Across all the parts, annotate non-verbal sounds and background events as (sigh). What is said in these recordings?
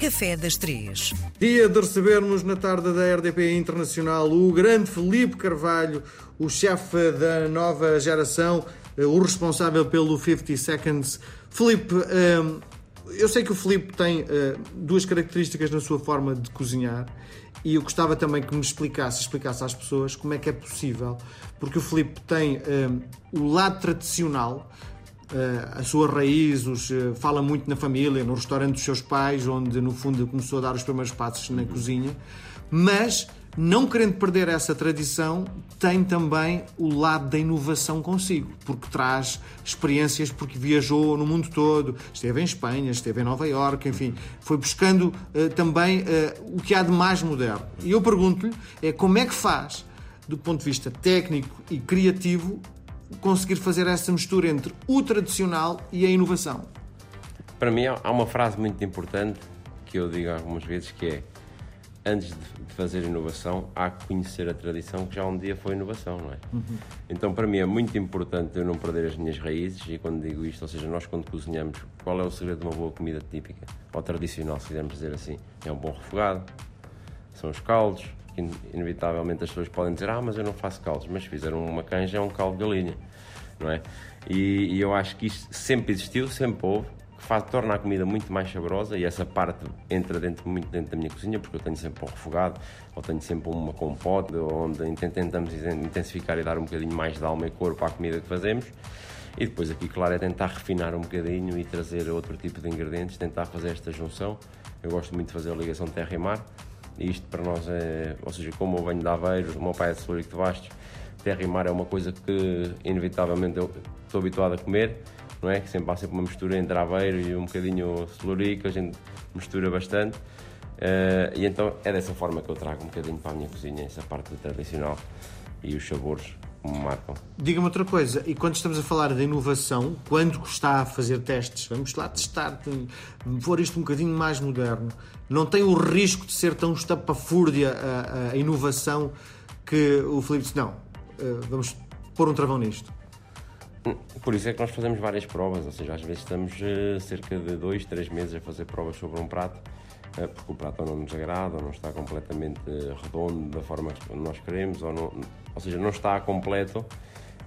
Café das Três. Dia de recebermos na tarde da RDP Internacional o grande Felipe Carvalho, o chefe da nova geração, eh, o responsável pelo 50 Seconds. Felipe, eh, eu sei que o Felipe tem eh, duas características na sua forma de cozinhar e eu gostava também que me explicasse, explicasse às pessoas como é que é possível, porque o Felipe tem o lado tradicional, a sua raiz, os, uh, fala muito na família, no restaurante dos seus pais, onde no fundo começou a dar os primeiros passos na cozinha, mas não querendo perder essa tradição, tem também o lado da inovação consigo, porque traz experiências, porque viajou no mundo todo, esteve em Espanha, esteve em Nova Iorque, enfim, foi buscando uh, também uh, o que há de mais moderno. E eu pergunto-lhe é como é que faz, do ponto de vista técnico e criativo, conseguir fazer essa mistura entre o tradicional e a inovação? Para mim há uma frase muito importante que eu digo algumas vezes que é antes de fazer inovação há que conhecer a tradição que já um dia foi inovação, não é? Uhum. Então para mim é muito importante eu não perder as minhas raízes e quando digo isto, ou seja, nós quando cozinhamos, qual é o segredo de uma boa comida típica ou tradicional, se quisermos dizer assim? É um bom refogado, são os caldos, inevitavelmente as pessoas podem dizer, ah, mas eu não faço caldos, mas fizeram uma canja é um caldo de galinha, não é? E, e eu acho que isto sempre existiu, sempre houve, que faz, torna a comida muito mais saborosa e essa parte entra dentro, muito dentro da minha cozinha, porque eu tenho sempre um refogado, ou tenho sempre uma compote, onde tentamos intensificar e dar um bocadinho mais de alma e corpo à comida que fazemos. E depois aqui, claro, é tentar refinar um bocadinho e trazer outro tipo de ingredientes, tentar fazer esta junção. Eu gosto muito de fazer a ligação terra e mar, isto para nós é, ou seja, como eu venho de Aveiros, o meu pai é de Celúrico de Bastos, terra e mar é uma coisa que inevitavelmente eu estou habituado a comer, não é? Que sempre há sempre uma mistura entre Aveiro e um bocadinho Celúrico, a gente mistura bastante. Uh, e então é dessa forma que eu trago um bocadinho para a minha cozinha, essa parte tradicional e os sabores me marcam. Diga-me outra coisa, e quando estamos a falar de inovação, quando está a fazer testes, vamos lá testar, pôr isto um bocadinho mais moderno, não tem o risco de ser tão estapafúrdia a, a inovação que o Filipe disse, não, eh, vamos pôr um travão nisto. Por isso é que nós fazemos várias provas, ou seja, às vezes estamos uh, cerca de dois, três meses a fazer provas sobre um prato, uh, porque o prato não nos agrada, ou não está completamente redondo da forma que nós queremos, ou, não, ou seja, não está completo,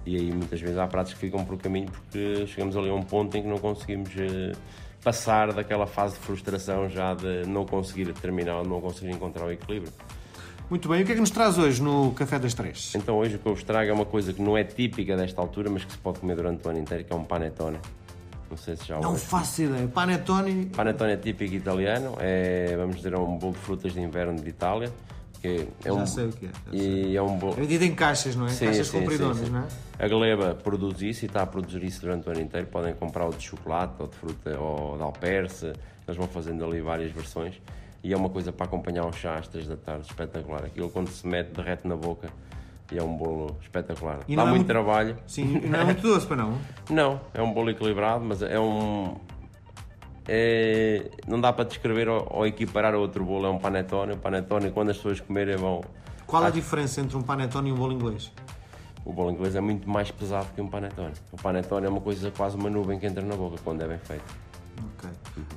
e aí muitas vezes há pratos que ficam por caminho porque chegamos ali a um ponto em que não conseguimos uh, passar daquela fase de frustração já de não conseguir terminar, não conseguir encontrar o equilíbrio. Muito bem, e o que é que nos traz hoje no Café das Três? Então hoje o que eu vos trago é uma coisa que não é típica desta altura, mas que se pode comer durante o ano inteiro, que é um panetone. Não sei se já Não faço ideia. Panetone... Panetone é típico italiano, é, vamos dizer, é um bolo de frutas de inverno de Itália. Que é já um, sei o que é. E é um bolo... É vendido em caixas, não é? Sim, caixas sim, compridonas, sim, sim. não é? A Gleba produz isso e está a produzir isso durante o ano inteiro. Podem comprar o de chocolate, ou de fruta, ou de alperce. Eles vão fazendo ali várias versões e é uma coisa para acompanhar o chá às 3 da tarde, espetacular. Aquilo quando se mete, derrete na boca e é um bolo espetacular. E Dá é muito, muito, trabalho. Sim, não é muito doce para não? (laughs) Não, é um bolo equilibrado, mas é um. É, não dá para descrever ou, ou equiparar a outro bolo, é um panetone. O panetone, quando as pessoas comerem, vão. Qual a diferença entre um panetone e um bolo inglês? O bolo inglês é muito mais pesado que um panetone. O panetone é uma coisa quase uma nuvem que entra na boca quando é bem feito. Ok.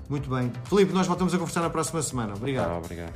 Muito bem. Filipe, nós voltamos a conversar na próxima semana. Obrigado. Ah, obrigado.